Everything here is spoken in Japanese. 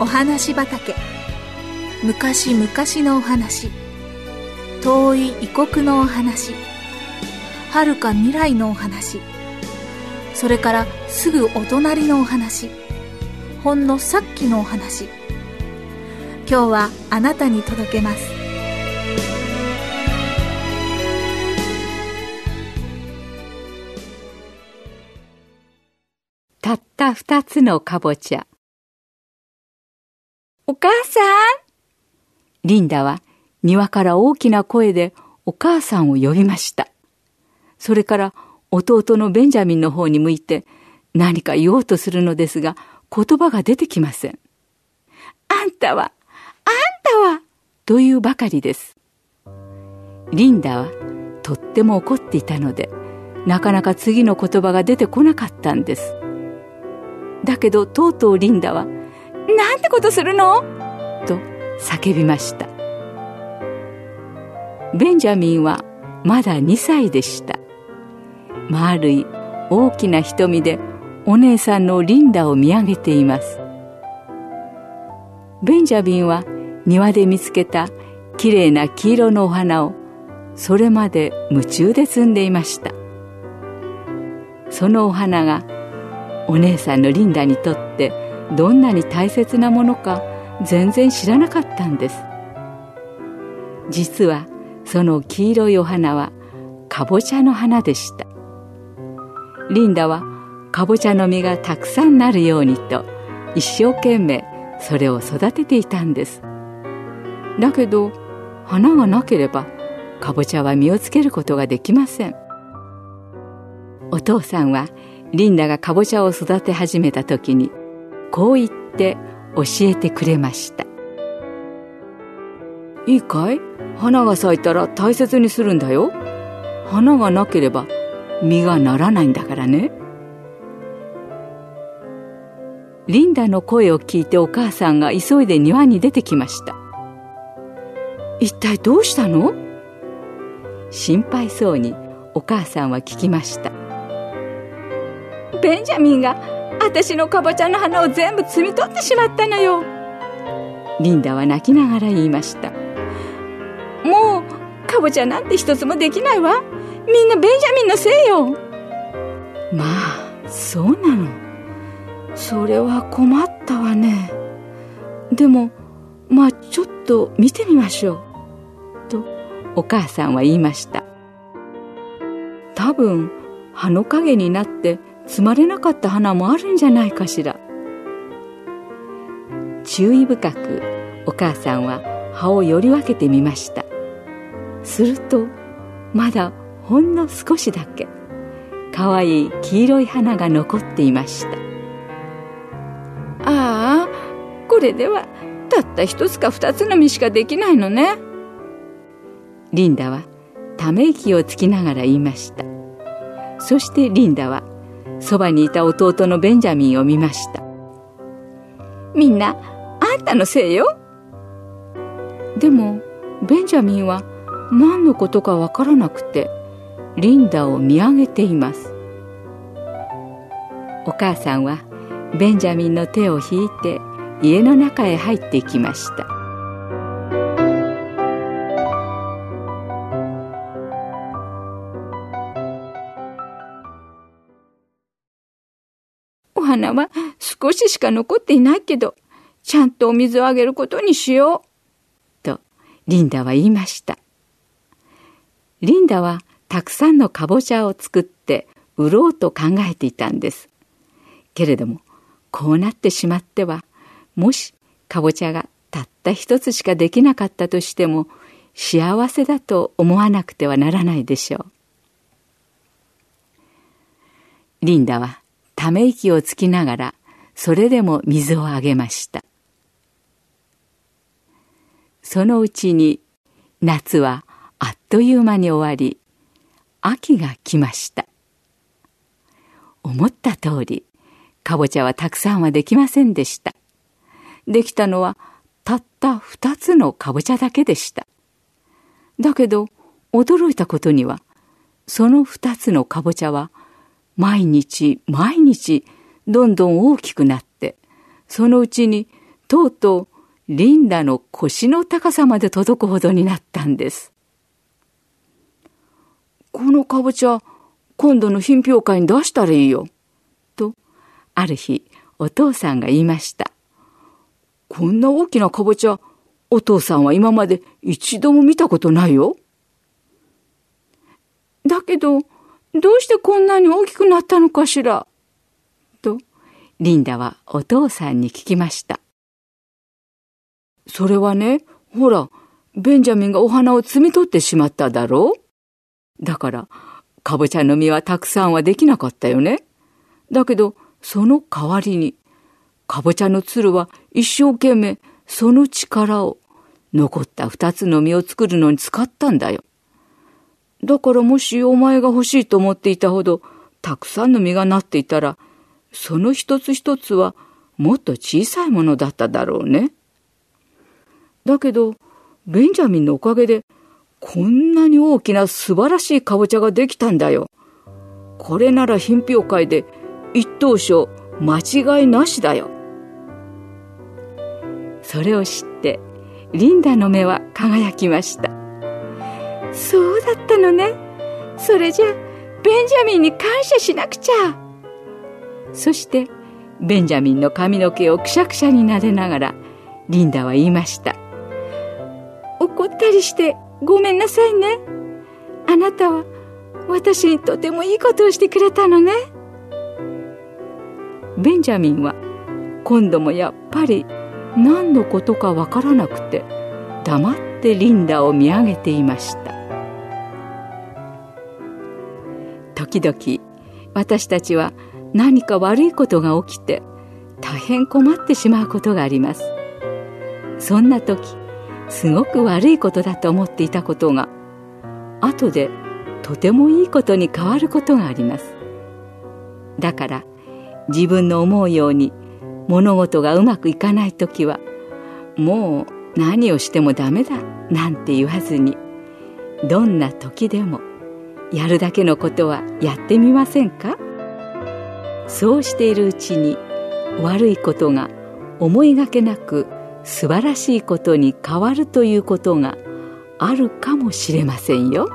お話畑。昔々のお話。遠い異国のお話。遥か未来のお話。それからすぐお隣のお話。ほんのさっきのお話。今日はあなたに届けます。たった二つのかぼちゃ。お母さんリンダは庭から大きな声でお母さんを呼びました。それから弟のベンジャミンの方に向いて何か言おうとするのですが言葉が出てきません。あんたは、あんたは、というばかりです。リンダはとっても怒っていたのでなかなか次の言葉が出てこなかったんです。だけどとうとうリンダは「なんてことするの?」と叫びました。ベンジャミンはまだ2歳でした丸い大きな瞳でお姉さんのリンダを見上げていますベンジャミンは庭で見つけたきれいな黄色のお花をそれまで夢中で摘んでいましたそのお花がお姉さんのリンダにとってどんなに大切なものか全然知らなかったんです。実はその黄色いお花はかぼちゃの花でした。リンダはかぼちゃの実がたくさんなるようにと一生懸命それを育てていたんです。だけど花がなければかぼちゃは実をつけることができません。お父さんはリンダがかぼちゃを育て始めた時にこう言って教えてくれましたいいかい？花が咲いたら大切にするんだよ。花がなければ実がならないんだからね。リンダの声を聞いてお母さんが急いで庭に出てきました。一体どうしたの？心配そうにお母さんは聞きました。ベンジャミンが私のかぼちゃの花を全部摘み取ってしまったのよ。リンダは泣きながら言いました。もうかぼちゃなんて一つもできないわ。みんなベンジャミンのせいよ。まあそうなの。それは困ったわね。でもまあちょっと見てみましょう。とお母さんは言いました。多分葉の陰になって摘まれなかった花もあるんじゃないかしら。注意深くお母さんは葉をより分けてみました。するとまだほんの少しだけかわいい黄色い花が残っていました。ああこれではたった一つか二つの実しかできないのね。リンダはため息をつきながら言いました。そしてリンダはそばにいた弟のベンジャミンを見ました。みんなあんたのせいよ。でもベンジャミンは何のことかわからなくてリンダを見上げています。お母さんはベンジャミンの手を引いて家の中へ入っていきました花は少ししか残っていないけどちゃんとお水をあげることにしようとリンダは言いましたリンダはたくさんのかぼちゃを作って売ろうと考えていたんです。けれどもこうなってしまってはもしかぼちゃがたった一つしかできなかったとしても幸せだと思わなくてはならないでしょう。リンダはため息をつきながらそれでも水をあげました。そのうちに夏はあっという間に終わり秋が来ました。思った通りかぼちゃはたくさんはできませんでした。できたのはたった二つのかぼちゃだけでした。だけど驚いたことにはその二つのかぼちゃは毎日毎日どんどん大きくなってそのうちにとうとうリンダの腰の高さまで届くほどになったんです。このかぼちゃ、今度の品評会に出したらいいよ。と、ある日、お父さんが言いました。こんな大きなかぼちゃ、お父さんは今まで一度も見たことないよ。だけど、どうしてこんなに大きくなったのかしら？と、リンダはお父さんに聞きました。それはね、ほら、ベンジャミンがお花を摘み取ってしまっただろう？だから、かぼちゃの実はたくさんはできなかったよね？だけど、その代わりに、かぼちゃのつるは一生懸命その力を残った二つの実を作るのに使ったんだよ。だからもしお前が欲しいと思っていたほどたくさんの実がなっていたら、その一つ一つはもっと小さいものだっただろうね。だけど、ベンジャミンのおかげで、こんなに大きな素晴らしいかぼちゃができたんだよ。これなら品評会で一等賞間違いなしだよ。それを知って、リンダの目は輝きました。そうだったのね。それじゃ、ベンジャミンに感謝しなくちゃ。そして、ベンジャミンの髪の毛をくしゃくしゃに撫でながら、リンダは言いました。怒ったりしてごめんなさいね。あなたは私にとてもいいことをしてくれたのね。ベンジャミンは今度もやっぱり何のことかわからなくて黙ってリンダを見上げていました時々私たちは何か悪いことが起きて大変困ってしまうことがあります。そんな時すごく悪いことだと思っていたことが後でとてもいいことに変わることがあります。だから自分の思うように物事がうまくいかない時はもう何をしてもダメだなんて言わずにどんな時でもやるだけのことはやってみませんか？そうしているうちに悪いことが思いがけなく素晴らしいことに変わるということがあるかもしれませんよ。